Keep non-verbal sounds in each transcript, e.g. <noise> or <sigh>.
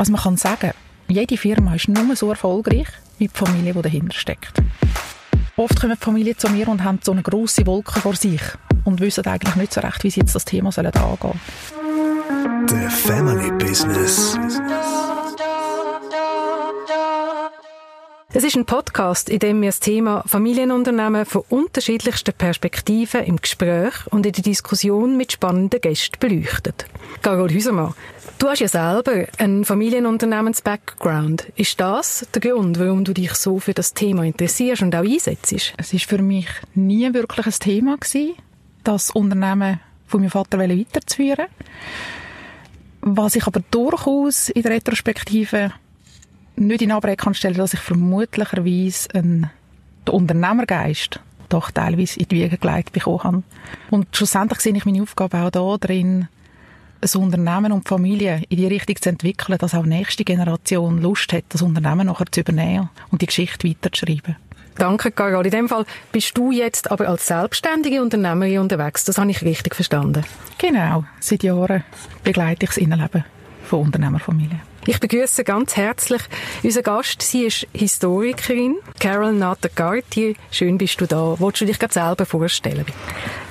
Also man kann sagen, jede Firma ist nur so erfolgreich, wie die Familie, die dahinter steckt. Oft kommen die Familien zu mir und haben so eine grosse Wolke vor sich und wissen eigentlich nicht so recht, wie sie jetzt das Thema angehen sollen. The Family Business. Es ist ein Podcast, in dem wir das Thema Familienunternehmen von unterschiedlichsten Perspektiven im Gespräch und in der Diskussion mit spannenden Gästen beleuchten. Carol Hüsermann, du hast ja selber einen Familienunternehmens-Background. Ist das der Grund, warum du dich so für das Thema interessierst und auch einsetzt? Es ist für mich nie wirklich ein Thema gewesen, das Unternehmen von meinem Vater weiterzuführen. Was ich aber durchaus in der Retrospektive nicht in Abrede kann stellen, dass ich vermutlicherweise einen Unternehmergeist doch teilweise in die Wiege gelegt bekommen habe. Und schlussendlich sehe ich meine Aufgabe auch da drin, ein Unternehmen und die Familie in die Richtung zu entwickeln, dass auch die nächste Generation Lust hat, das Unternehmen nachher zu übernehmen und die Geschichte weiterzuschreiben. Danke, Carol. In dem Fall bist du jetzt aber als selbstständige Unternehmerin unterwegs. Das habe ich richtig verstanden. Genau. Seit Jahren begleite ich das Innenleben von Unternehmerfamilien. Ich begrüße ganz herzlich unseren Gast. Sie ist Historikerin, Carol Natter-Gartier. Schön bist du da. Wolltest du dich gerade selber vorstellen?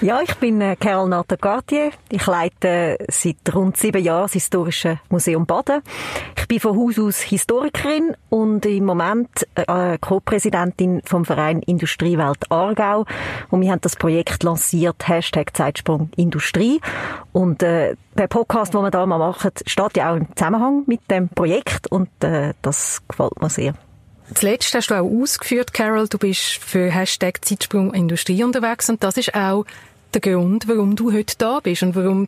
Ja, ich bin äh, Carol Natter-Gartier. Ich leite seit rund sieben Jahren das Historische Museum Baden. Ich bin von Haus aus Historikerin und im Moment äh, Co-Präsidentin vom Verein Industriewelt Aargau. Und wir haben das Projekt lanciert, Hashtag Zeitsprung Industrie. Und äh, der Podcast, den wir da mal machen, steht ja auch im Zusammenhang mit dem Projekt und äh, das gefällt mir sehr. Zuletzt hast du auch ausgeführt, Carol, du bist für Hashtag Zeitsprung Industrie unterwegs und das ist auch der Grund, warum du heute da bist und warum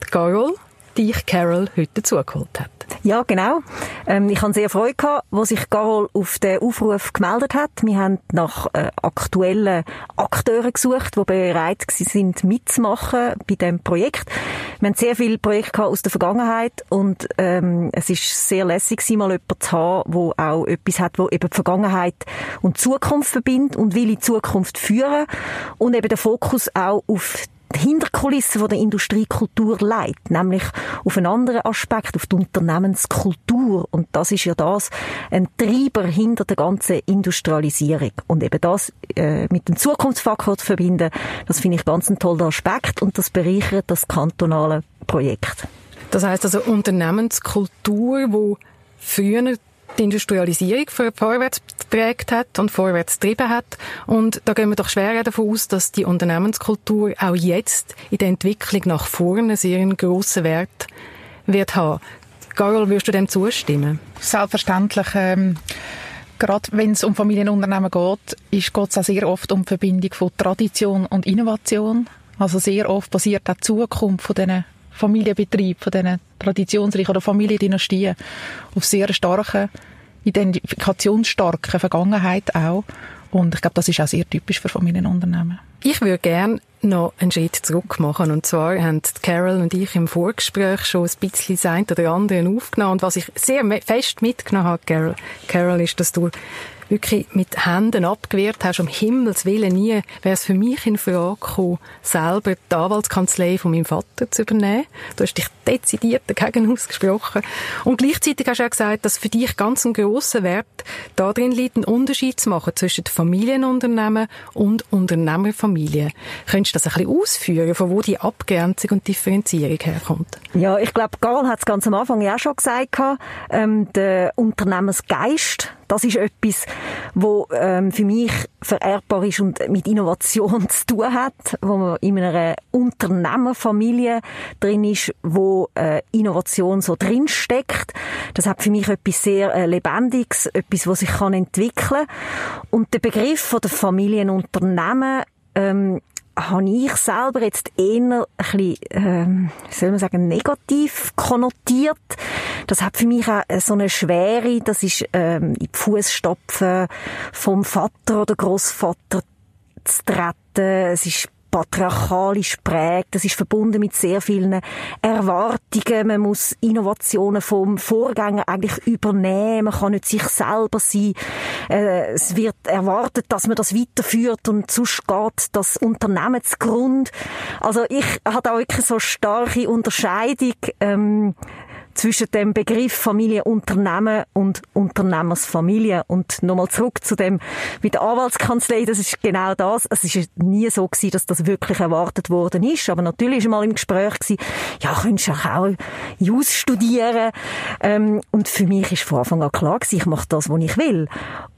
Carol dich Carol heute dazugeholt hat. Ja, genau. Ähm, ich hatte sehr Freude, gehabt, wo sich Carol auf den Aufruf gemeldet hat. Wir haben nach äh, aktuellen Akteuren gesucht, die bereit sind mitzumachen bei dem Projekt. Wir haben sehr viele Projekte aus der Vergangenheit und ähm, es ist sehr lässig, mal jemanden zu haben, der auch etwas hat, wo eben die Vergangenheit und Zukunft verbindet und will in Zukunft führen und eben den Fokus auch auf Hinterkulissen von der Industriekultur leitet, nämlich auf einen anderen Aspekt, auf die Unternehmenskultur. Und das ist ja das, ein Treiber hinter der ganzen Industrialisierung. Und eben das äh, mit dem Zukunftsfaktor zu verbinden, das finde ich ganz ein toller Aspekt und das bereichert das kantonale Projekt. Das heißt also Unternehmenskultur, wo früher die Industrialisierung vorwärts geprägt hat und vorwärts getrieben hat. Und da gehen wir doch schwer davon aus, dass die Unternehmenskultur auch jetzt in der Entwicklung nach vorne sehr einen grossen Wert wird haben. Carol, würdest du dem zustimmen? Selbstverständlich. Ähm gerade wenn es um Familienunternehmen geht, ist es auch sehr oft um die Verbindung von Tradition und Innovation. Also sehr oft basiert auch die Zukunft von diesen Familienbetrieben, von diesen traditionsreichen oder Familiendynastien auf sehr starken, identifikationsstarken Vergangenheit auch. Und ich glaube, das ist auch sehr typisch für Familienunternehmen. Ich würde gerne noch einen Schritt zurück machen. Und zwar haben Carol und ich im Vorgespräch schon ein bisschen das oder andere aufgenommen. Und was ich sehr fest mitgenommen habe, Carol, Carol ist, dass du wirklich mit Händen abgewehrt hast, um Himmels Willen nie, wäre es für mich in Frage gekommen, selber die Anwaltskanzlei von meinem Vater zu übernehmen. Du hast dich dezidiert dagegen <laughs> ausgesprochen. Und gleichzeitig hast du auch gesagt, dass für dich ganz ein grosser Wert darin liegt, einen Unterschied zu machen zwischen Familienunternehmen und Unternehmerfamilien. Könntest du das ein bisschen ausführen, von wo die Abgrenzung und Differenzierung herkommt? Ja, ich glaube, Karl hat es ganz am Anfang ja auch schon gesagt, ähm, der Unternehmensgeist, das ist etwas, wo ähm, für mich vererbbar ist und mit Innovation <laughs> zu tun hat, wo man in einer Unternehmerfamilie drin ist, wo äh, Innovation so drin steckt. Das hat für mich etwas sehr äh, Lebendiges, etwas, was sich kann entwickeln. Und der Begriff von der Familienunternehmen ähm, habe ich selber jetzt eher ein bisschen, ähm, soll man sagen, negativ konnotiert. Das hat für mich auch so eine Schwere, das ist ähm, in die Fußstapfen vom Vater oder Großvater zu treten. Es ist patriarchalisch prägt. Das ist verbunden mit sehr vielen Erwartungen. Man muss Innovationen vom Vorgänger eigentlich übernehmen. Man kann nicht sich selber sein. Äh, es wird erwartet, dass man das weiterführt und sonst geht das Unternehmensgrund. Also ich habe da wirklich so starke Unterscheidung ähm, zwischen dem Begriff Familienunternehmen und Unternehmersfamilie. Und nochmal zurück zu dem mit der Anwaltskanzlei, das ist genau das. Es ist nie so gewesen, dass das wirklich erwartet worden ist. Aber natürlich war mal im Gespräch gewesen, ja, könntest du auch Jus studieren. Ähm, und für mich ist von Anfang an klar gewesen, ich mache das, was ich will.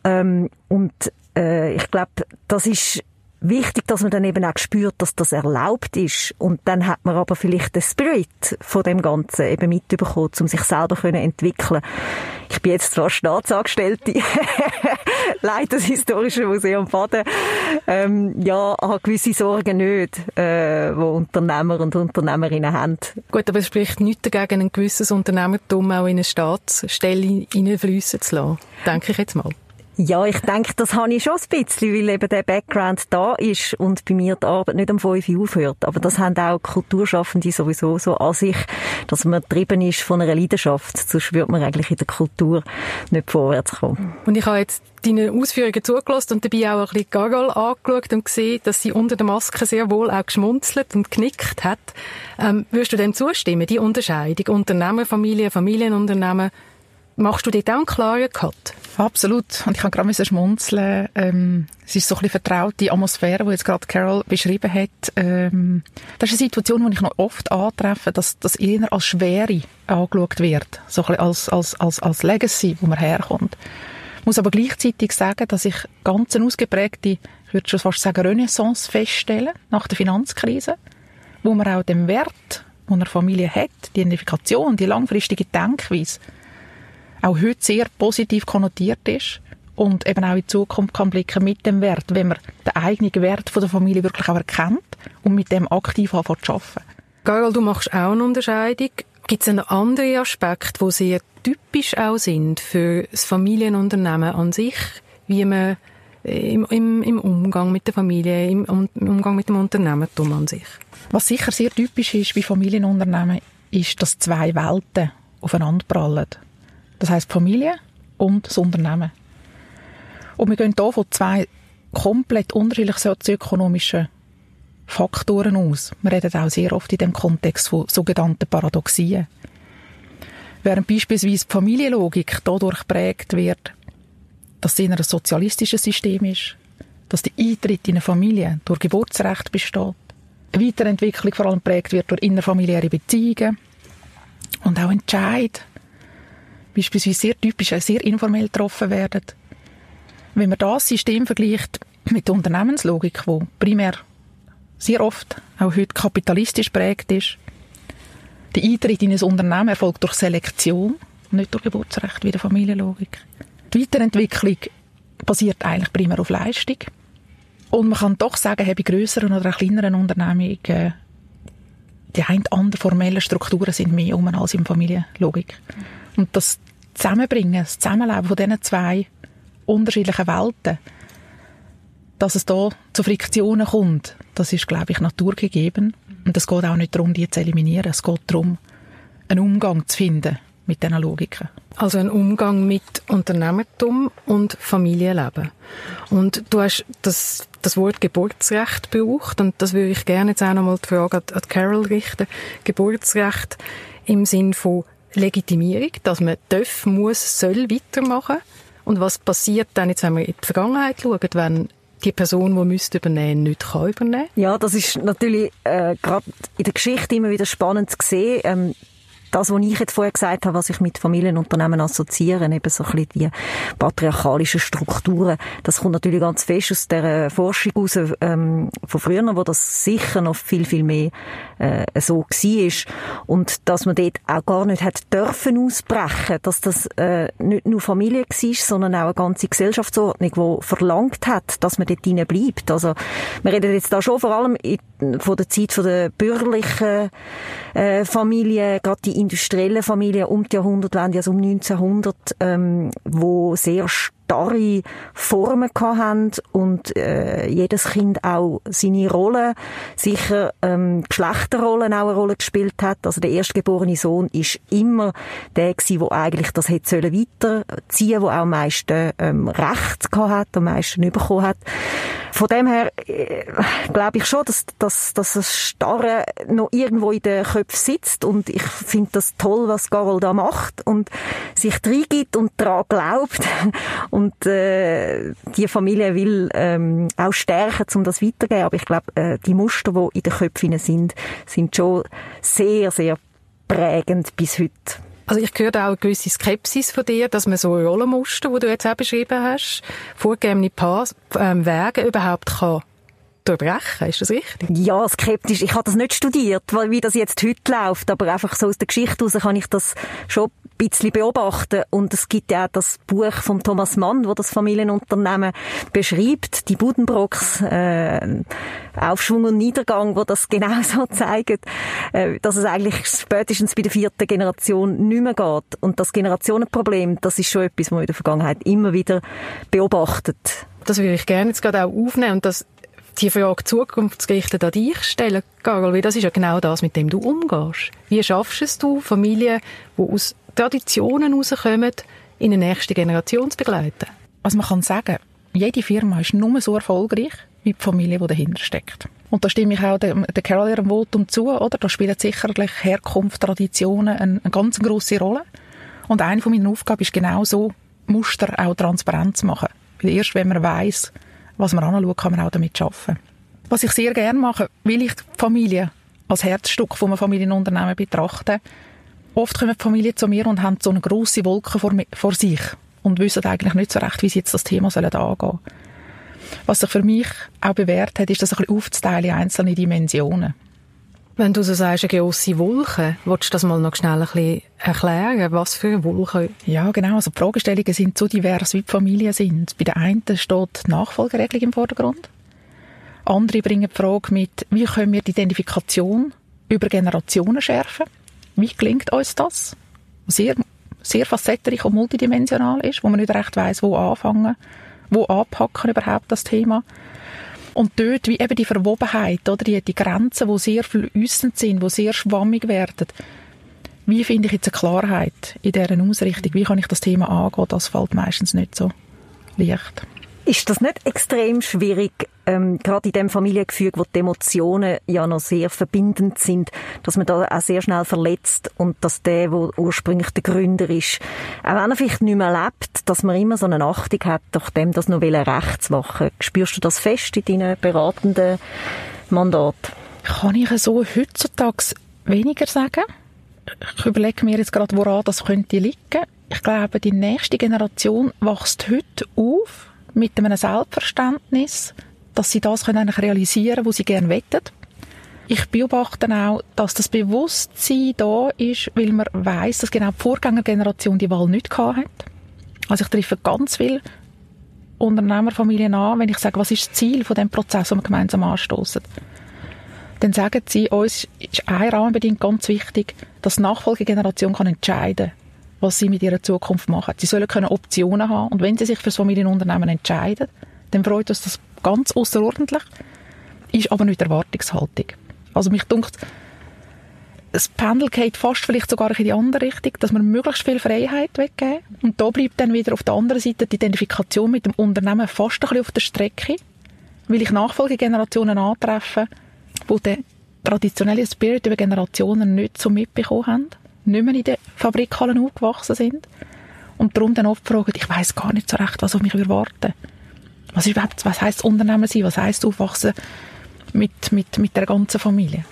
Ähm, und äh, ich glaube, das ist wichtig, dass man dann eben auch spürt, dass das erlaubt ist. Und dann hat man aber vielleicht den Spirit von dem Ganzen eben mitbekommen, um sich selber können entwickeln. Ich bin jetzt zwar Staatsangestellte, <laughs> leite das Historische Museum Baden. Ähm, ja, habe gewisse Sorgen nicht, äh, wo Unternehmer und Unternehmerinnen haben. Gut, aber es spricht nichts dagegen, ein gewisses Unternehmertum auch in eine Staatsstelle hineinfließen zu lassen, denke ich jetzt mal. Ja, ich denke, das habe ich schon ein bisschen, weil eben der Background da ist und bei mir die Arbeit nicht um 5 Uhr aufhört. Aber das haben auch Kulturschaffende sowieso so an sich, dass man getrieben ist von einer Leidenschaft. Sonst würde man eigentlich in der Kultur nicht vorwärts kommen. Und ich habe jetzt deine Ausführungen zugelassen und dabei auch ein bisschen Gagal angeschaut und gesehen, dass sie unter der Maske sehr wohl auch geschmunzelt und knickt hat. Ähm, würdest du dem zustimmen, die Unterscheidung Unternehmerfamilie, Familienunternehmen, Machst du auch einen klaren Cut? Absolut. Und ich kann gerade schmunzeln. Ähm, es ist so ein bisschen vertraute Atmosphäre, die jetzt gerade Carol beschrieben hat. Ähm, das ist eine Situation, die ich noch oft antreffe, dass das eher als Schwere angeschaut wird. So ein bisschen als, als, als, als Legacy, wo man herkommt. Ich muss aber gleichzeitig sagen, dass ich ganz eine ausgeprägte, ich würde schon fast sagen, Renaissance feststelle nach der Finanzkrise, wo man auch den Wert, den eine Familie hat, die Identifikation, die langfristige Denkweise, auch heute sehr positiv konnotiert ist und eben auch in Zukunft kann blicken mit dem Wert, wenn man den eigenen Wert von der Familie wirklich auch erkennt und mit dem aktiv anfängt zu arbeiten. Gail, du machst auch eine Unterscheidung. Gibt es einen anderen Aspekt, wo sehr typisch auch sind für das Familienunternehmen an sich, wie man im, im, im Umgang mit der Familie, im, im Umgang mit dem Unternehmertum an sich? Was sicher sehr typisch ist bei Familienunternehmen, ist, dass zwei Welten aufeinanderprallen. Das heißt Familie und das Unternehmen. Und wir gehen hier von zwei komplett unterschiedlichen sozioökonomischen Faktoren aus. Wir reden auch sehr oft in dem Kontext von sogenannten Paradoxien. Während beispielsweise die Familienlogik dadurch geprägt wird, dass es ein sozialistisches System ist, dass der Eintritt in eine Familie durch Geburtsrecht besteht, eine Weiterentwicklung vor allem geprägt wird durch innerfamiliäre Beziehungen und auch Entscheid beispielsweise sehr typisch, sehr informell getroffen werden. Wenn man das System vergleicht mit der Unternehmenslogik, wo primär sehr oft auch heute kapitalistisch prägt ist, der Eintritt in ein Unternehmen erfolgt durch Selektion, nicht durch Geburtsrecht wie der Familienlogik. Die Weiterentwicklung basiert eigentlich primär auf Leistung. Und man kann doch sagen, bei grösseren oder kleineren Unternehmungen, die ein andere formelle Strukturen sind mehr um als in Familienlogik. Und das Zusammenbringen, das Zusammenleben von diesen zwei unterschiedlichen Welten, dass es da zu Friktionen kommt, das ist, glaube ich, naturgegeben. Und es geht auch nicht darum, die zu eliminieren. Es geht darum, einen Umgang zu finden mit diesen Logiken. Also ein Umgang mit Unternehmertum und Familienleben. Und du hast das, das Wort Geburtsrecht gebraucht und das würde ich gerne jetzt auch nochmal die Frage an, Carol richten. Geburtsrecht im Sinn von Legitimierung, dass man darf, muss, soll weitermachen. Und was passiert dann, jetzt wenn wir in die Vergangenheit schauen, wenn die Person, die müsste übernehmen, nicht kann übernehmen? Ja, das ist natürlich äh, gerade in der Geschichte immer wieder spannend zu sehen. Ähm, das, was ich jetzt vorher gesagt habe, was ich mit Familienunternehmen assoziere, eben so ein bisschen die patriarchalischen Strukturen, das kommt natürlich ganz fest aus der Forschung raus, ähm, von früher, wo das sicher noch viel, viel mehr äh, so war. Und dass man dort auch gar nicht hat dürfen ausbrechen, dass das äh, nicht nur Familie war, sondern auch eine ganze Gesellschaftsordnung, die verlangt hat, dass man dort hinein bleibt. Also, wir reden jetzt da schon vor allem in, von der Zeit von der bürgerlichen äh, Familie, gerade die industriellen Familien um die Jahrhundertwende, also um 1900, ähm, wo sehr starre Formen hatten und äh, jedes Kind auch seine Rolle, sicher ähm, Geschlechterrollen auch eine Rolle gespielt hat. Also der erstgeborene Sohn ist immer der gewesen, der eigentlich das hätte sollen weiterziehen, wo auch am meisten ähm, Recht gehabt hat, am meisten bekommen hat. Von dem her äh, glaube ich schon, dass, dass, dass das Starre noch irgendwo in den Köpfen sitzt und ich finde das toll, was Carol da macht und sich reingibt und daran glaubt und äh, die Familie will ähm, auch stärken, um das weiterzugeben. Aber ich glaube, äh, die Muster, die in den Köpfen sind, sind schon sehr, sehr prägend bis heute. Also ich höre auch eine gewisse Skepsis von dir, dass man so Rollenmuster, die du jetzt auch beschrieben hast, vorgegebene Paar, ähm, Wege überhaupt kann durchbrechen. Ist das richtig? Ja, skeptisch. Ich habe das nicht studiert, wie das jetzt heute läuft, aber einfach so aus der Geschichte heraus kann ich das schon bisschen beobachten. Und es gibt ja auch das Buch von Thomas Mann, wo das Familienunternehmen beschreibt, die Budenbrocks, äh, Aufschwung und Niedergang, wo das genau so zeigt, äh, dass es eigentlich spätestens bei der vierten Generation nicht mehr geht. Und das Generationenproblem, das ist schon etwas, was man in der Vergangenheit immer wieder beobachtet. Das würde ich gerne jetzt gerade auch aufnehmen und das die Frage zukunftsgerichtet an dich stellen, Carol, weil das ist ja genau das, mit dem du umgehst. Wie schaffst es du, Familien, die aus Traditionen herauskommen, in eine nächste Generation zu begleiten? Also man kann sagen, jede Firma ist nur so erfolgreich, wie die Familie, die dahinter steckt. Und da stimme ich auch der, der Carol ihrem Votum zu, oder? Da spielen sicherlich Herkunft, Traditionen eine, eine ganz grosse Rolle. Und eine von meinen Aufgaben ist genau so, Muster auch transparent zu machen. Weil erst wenn man weiß, was man anschaut, kann man auch damit arbeiten. Was ich sehr gerne mache, will ich die Familie als Herzstück von einem Familienunternehmen betrachten. Oft kommen die Familien zu mir und haben so eine grosse Wolke vor, vor sich und wissen eigentlich nicht so recht, wie sie jetzt das Thema sollen angehen Was sich für mich auch bewährt hat, ist das ein bisschen aufzuteilen in einzelne Dimensionen. Wenn du so sagst, eine grosse Wolke, willst du das mal noch schnell ein bisschen erklären? Was für eine Wolke? Ja, genau. Also die Fragestellungen sind so divers, wie die Familien sind. Bei der einen steht die Nachfolgeregelung im Vordergrund. Andere bringen die Frage mit, wie können wir die Identifikation über Generationen schärfen? Wie gelingt uns das? Sehr, sehr facettenreich und multidimensional ist, wo man nicht recht weiß, wo anfangen, wo anpacken überhaupt das Thema. Und dort, wie eben die Verwobenheit, oder die, die Grenzen, die sehr flüssend sind, die sehr schwammig werden, wie finde ich jetzt eine Klarheit in dieser Ausrichtung? Wie kann ich das Thema angehen? Das fällt meistens nicht so leicht. Ist das nicht extrem schwierig, ähm, gerade in dem Familiengefüge, wo die Emotionen ja noch sehr verbindend sind, dass man da auch sehr schnell verletzt und dass der, wo ursprünglich der Gründer ist, auch wenn er vielleicht nicht mehr lebt, dass man immer so eine Achtung hat, durch dem das noch recht zu machen. Spürst du das fest in deinen beratenden Mandat? Kann ich so heutzutage weniger sagen? Ich überlege mir jetzt gerade, woran das könnte liegen. Ich glaube, die nächste Generation wächst heute auf mit einem Selbstverständnis, dass sie das können eigentlich realisieren können, was sie gerne wettet. Ich beobachte auch, dass das Bewusstsein da ist, weil man weiß, dass genau die Vorgängergeneration die Wahl nicht hat. Also ich treffe ganz viele Unternehmerfamilien an, wenn ich sage, was ist das Ziel von dem Prozess, den wir gemeinsam anstoßen. Dann sagen sie, uns ist ein Rahmenbedingung ganz wichtig, dass die Nachfolgegeneration entscheiden kann, was sie mit ihrer Zukunft machen. Sie sollen können Optionen haben und wenn sie sich für das Familienunternehmen entscheiden, dann freut uns das ganz außerordentlich, ist aber nicht Erwartungshaltung. Also mich dunkt, das Pendel geht fast vielleicht sogar in die andere Richtung, dass man möglichst viel Freiheit weggeben. Und da bleibt dann wieder auf der anderen Seite die Identifikation mit dem Unternehmen fast ein bisschen auf der Strecke, weil ich Nachfolgegenerationen antreffe, die den traditionellen Spirit über Generationen nicht so mitbekommen haben, nicht mehr in den Fabrikhallen aufgewachsen sind und darum dann oft fragen, ich weiß gar nicht so recht, was auf mich erwarten was, überhaupt, was heisst Unternehmer sein? Was heisst aufwachsen mit, mit, mit der ganzen Familie?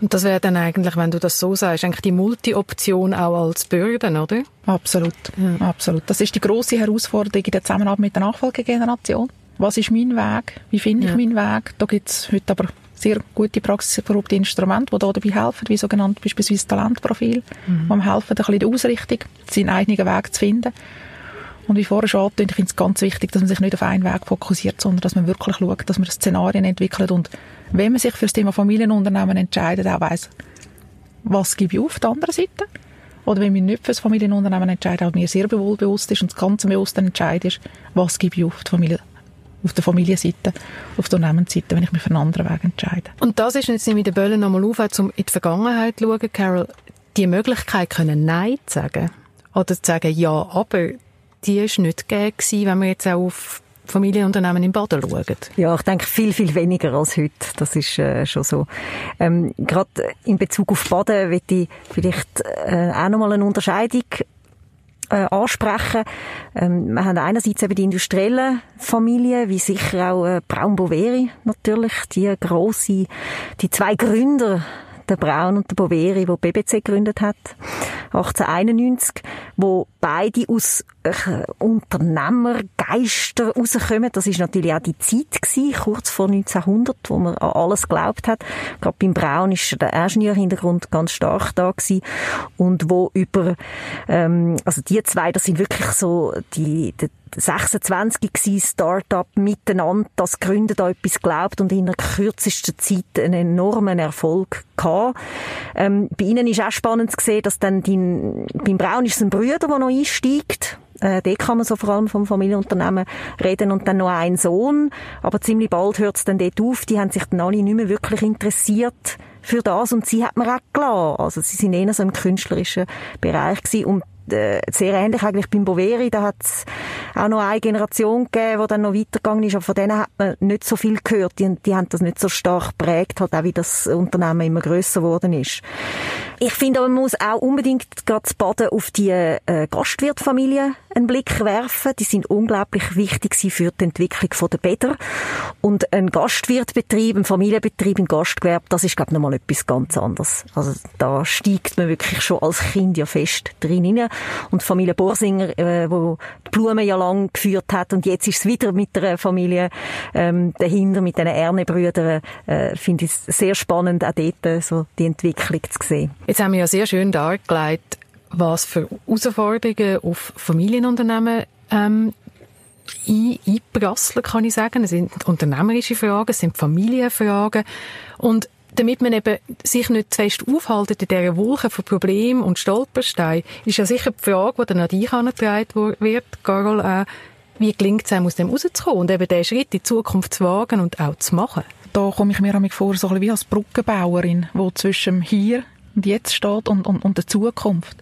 Und das wäre dann eigentlich, wenn du das so sagst, eigentlich die Multi-Option auch als Bürden, oder? Absolut, ja. absolut. Das ist die große Herausforderung in der Zusammenarbeit mit der Nachfolgegeneration. Was ist mein Weg? Wie finde ich ja. meinen Weg? Da gibt es heute aber sehr gute praxiserprobte Instrumente, die da dabei helfen, wie sogenannt beispielsweise Talentprofil, mhm. die helfen, ein bisschen die Ausrichtung, seinen eigenen Weg zu finden. Und wie vorher schon angetönt, ich finde es ganz wichtig, dass man sich nicht auf einen Weg fokussiert, sondern dass man wirklich schaut, dass man Szenarien entwickelt und wenn man sich für das Thema Familienunternehmen entscheidet, auch weiss, was gebe ich auf der anderen Seite oder wenn wir nicht für das Familienunternehmen entscheiden, auch mir sehr bewusst ist und das ganze bewusste Entscheid ist, was gebe ich auf die Familie, auf der Familienseite, auf der Unternehmensseite, wenn ich mich für einen anderen Weg entscheide. Und das ist jetzt mit den Böllen nochmal auf, um in die Vergangenheit zu schauen, Carol, die Möglichkeit können Nein zu sagen oder zu sagen Ja, aber die ist nicht gegeben wenn wir jetzt auch auf Familienunternehmen im Baden schauen? Ja, ich denke viel, viel weniger als heute. Das ist äh, schon so. Ähm, Gerade in Bezug auf Baden will ich vielleicht äh, auch nochmal eine Unterscheidung äh, ansprechen. Ähm, wir haben einerseits eben die industriellen Familien, wie sicher auch äh, Braun-Boveri natürlich, die große, die zwei Gründer der Braun und der Boveri, wo BBC gegründet hat, 1891, wo beide aus äh, Unternehmergeister rauskommen. Das ist natürlich auch die Zeit gewesen, kurz vor 1900, wo man an alles geglaubt hat. Gerade beim Braun ist der Ingenieurhintergrund ganz stark da gewesen und wo über, ähm, also die zwei, das sind wirklich so die, die 26 gewesen, Start-up miteinander, das Gründer da etwas glaubt und in der kürzesten Zeit einen enormen Erfolg gehabt. Ähm, bei ihnen ist auch spannend zu sehen, dass dann die, beim Braun ist es ein Bruder, der noch einsteigt. Äh, dort kann man so vor allem vom Familienunternehmen reden und dann noch ein Sohn. Aber ziemlich bald hört es dann dort auf. Die haben sich dann alle nicht mehr wirklich interessiert für das und sie hat man auch gelassen. Also sie sind eher so im künstlerischen Bereich gewesen. und äh, sehr ähnlich eigentlich beim Boveri. Da hat es auch noch eine Generation gegeben, die dann noch weitergegangen ist, aber von denen hat man nicht so viel gehört. Die, die haben das nicht so stark geprägt, halt auch wie das Unternehmen immer grösser geworden ist. Ich finde aber, man muss auch unbedingt gerade zu Baden auf die äh, Gastwirtfamilien einen Blick werfen. Die sind unglaublich wichtig für die Entwicklung der Bäder. Und ein Gastwirtbetrieb, ein Familienbetrieb im Gastgewerbe, das ist, glaube ich, nochmal etwas ganz anderes. Also da steigt man wirklich schon als Kind ja fest drin rein. Und Familie Borsinger, äh, wo die Blumen ja lang geführt hat und jetzt ist es wieder mit der Familie ähm, dahinter, mit den Ernebrüdern, äh, finde ich es sehr spannend, auch dort äh, so die Entwicklung zu sehen. Jetzt haben wir ja sehr schön dargelegt, was für Herausforderungen auf Familienunternehmen ähm, einprasseln, kann ich sagen. Es sind unternehmerische Fragen, es sind Familienfragen. Und damit man eben sich nicht zu fest aufhaltet in dieser Wolke von Problemen und Stolpersteinen, ist ja sicher die Frage, die dann an dich herangetragen wird, Carol, auch, wie gelingt es einem, aus dem rauszukommen und eben diesen Schritt in die Zukunft zu wagen und auch zu machen? Da komme ich mir vor, so ein bisschen wie als Brückenbauerin, die zwischen hier und jetzt steht und, und, und der Zukunft.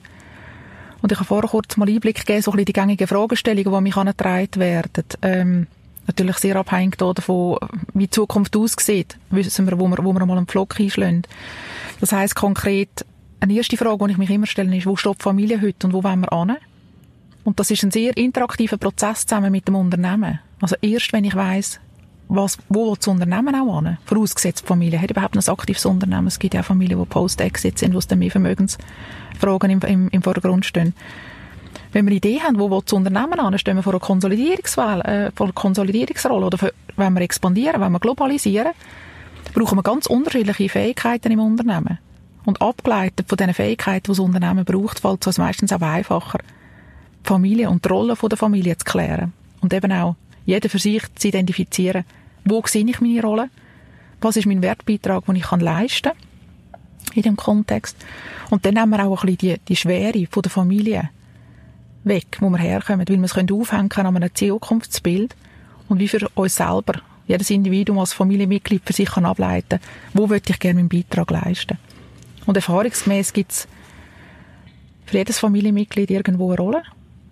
Und ich habe vorher kurz mal Einblick gegeben, so ein bisschen die gängigen Fragestellungen, die mich angetragen werden. Ähm, natürlich sehr abhängig davon, wie die Zukunft aussieht, wissen wir, wo wir, wo wir mal einen Pflock einschlagen. Das heisst konkret, eine erste Frage, die ich mich immer stelle, ist, wo steht die Familie heute und wo wollen wir hin? Und das ist ein sehr interaktiver Prozess zusammen mit dem Unternehmen. Also erst, wenn ich weiss, was, wo das Unternehmen auch hin? Vorausgesetzt, die Familie hat überhaupt ein aktives Unternehmen. Es gibt ja auch Familien, die Post-Exit sind, wo es dann mehr Vermögensfragen im, im, im Vordergrund stehen. Wenn wir eine Idee haben, wo das Unternehmen an, stehen wir vor einer Konsolidierungswahl, äh, vor einer Konsolidierungsrolle oder für, wenn wir expandieren, wenn wir globalisieren, brauchen wir ganz unterschiedliche Fähigkeiten im Unternehmen. Und abgeleitet von diesen Fähigkeiten, die das Unternehmen braucht, fällt es meistens auch einfacher, die Familie und die Rolle der Familie zu klären. Und eben auch jeder für sich zu identifizieren, wo sehe ich meine Rolle, was ist mein Wertbeitrag, den ich leisten kann in dem Kontext. Und dann haben wir auch ein bisschen die, die Schwere von der Familie weg, wo wir herkommen, weil wir es können aufhängen an einem Zukunftsbild und wie für uns selber, jedes Individuum als Familienmitglied für sich kann ableiten, wo würde ich gerne meinen Beitrag leisten. Und erfahrungsgemäß gibt es für jedes Familienmitglied irgendwo eine Rolle.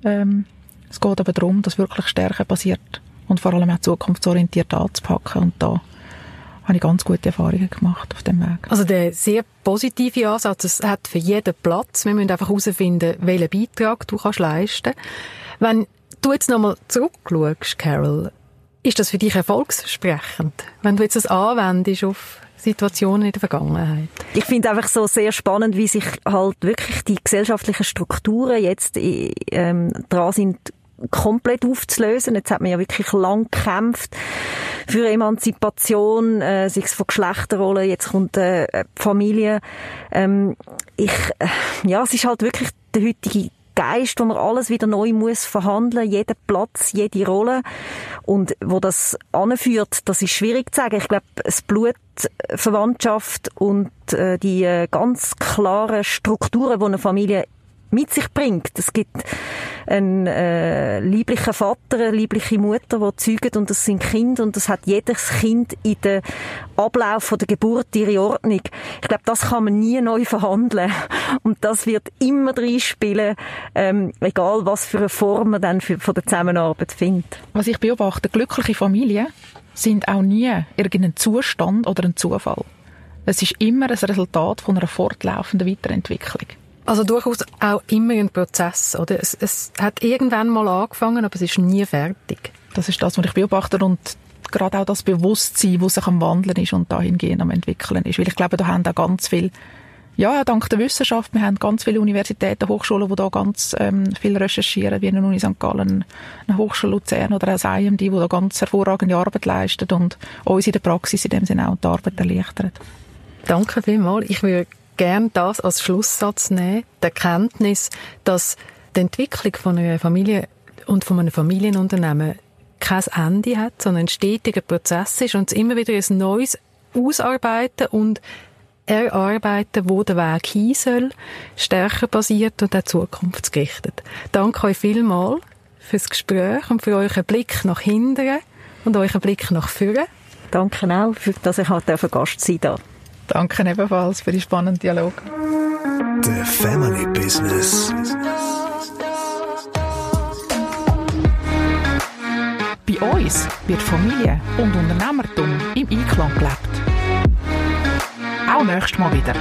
Ähm, es geht aber darum, dass wirklich Stärke basiert und vor allem auch zukunftsorientiert anzupacken und da habe ich ganz gute Erfahrungen gemacht auf dem Weg. Also der sehr positive Ansatz, es hat für jeden Platz. Wir müssen einfach herausfinden, welchen Beitrag du kannst leisten. Wenn du jetzt nochmal zurückschaust, Carol, ist das für dich erfolgsversprechend, wenn du jetzt das anwendest auf Situationen in der Vergangenheit? Ich finde einfach so sehr spannend, wie sich halt wirklich die gesellschaftlichen Strukturen jetzt ähm, dran sind, komplett aufzulösen. Jetzt hat man ja wirklich lang gekämpft für Emanzipation, äh, sei es von Geschlechterrollen, jetzt kommt äh, Familie. Ähm, ich, äh, ja, es ist halt wirklich der heutige Geist, wo man alles wieder neu muss verhandeln, jeden Platz, jede Rolle. Und wo das anführt, das ist schwierig zu sagen. Ich glaube, das Blutverwandtschaft und äh, die äh, ganz klaren Strukturen, die eine Familie mit sich bringt. Es gibt einen äh, lieblichen Vater, eine liebliche Mutter, die zeugen und das sind Kinder und das hat jedes Kind in den Ablauf von der Geburt ihre Ordnung. Ich glaube, das kann man nie neu verhandeln <laughs> und das wird immer drin spielen, ähm, egal was für eine Form man dann für, von der Zusammenarbeit findet. Was ich beobachte, glückliche Familien sind auch nie irgendein Zustand oder ein Zufall. Es ist immer ein Resultat von einer fortlaufenden Weiterentwicklung. Also durchaus auch immer ein Prozess, oder? Es, es hat irgendwann mal angefangen, aber es ist nie fertig. Das ist das, was ich beobachte und gerade auch das Bewusstsein, das sich am Wandeln ist und dahingehend am entwickeln ist. Weil ich glaube, da haben auch ganz viel, ja, dank der Wissenschaft, wir haben ganz viele Universitäten, Hochschulen, die da ganz ähm, viel recherchieren, wie eine Uni St. Gallen, eine Hochschule Luzern oder auch das IMD, die da ganz hervorragende Arbeit leistet und uns in der Praxis in dem Sinne auch die Arbeit erleichtert. Danke vielmals. Ich würde gerne das als Schlusssatz nehmen, die Erkenntnis, dass die Entwicklung von einer Familie und von einem Familienunternehmen kein Ende hat, sondern ein stetiger Prozess ist und es immer wieder ein neues ausarbeiten und erarbeiten, wo der Weg hin soll, stärker basiert und auch zukunftsgerichtet. Danke euch vielmals fürs Gespräch und für euren Blick nach hinten und euren Blick nach vorne. Danke auch, dass ich halt Gast sein darf. Danke ebenfalls für die spannenden Dialog. The Family Business. Bei uns wird Familie und Unternehmertum im Einklang gelebt. Auch nächstes Mal wieder.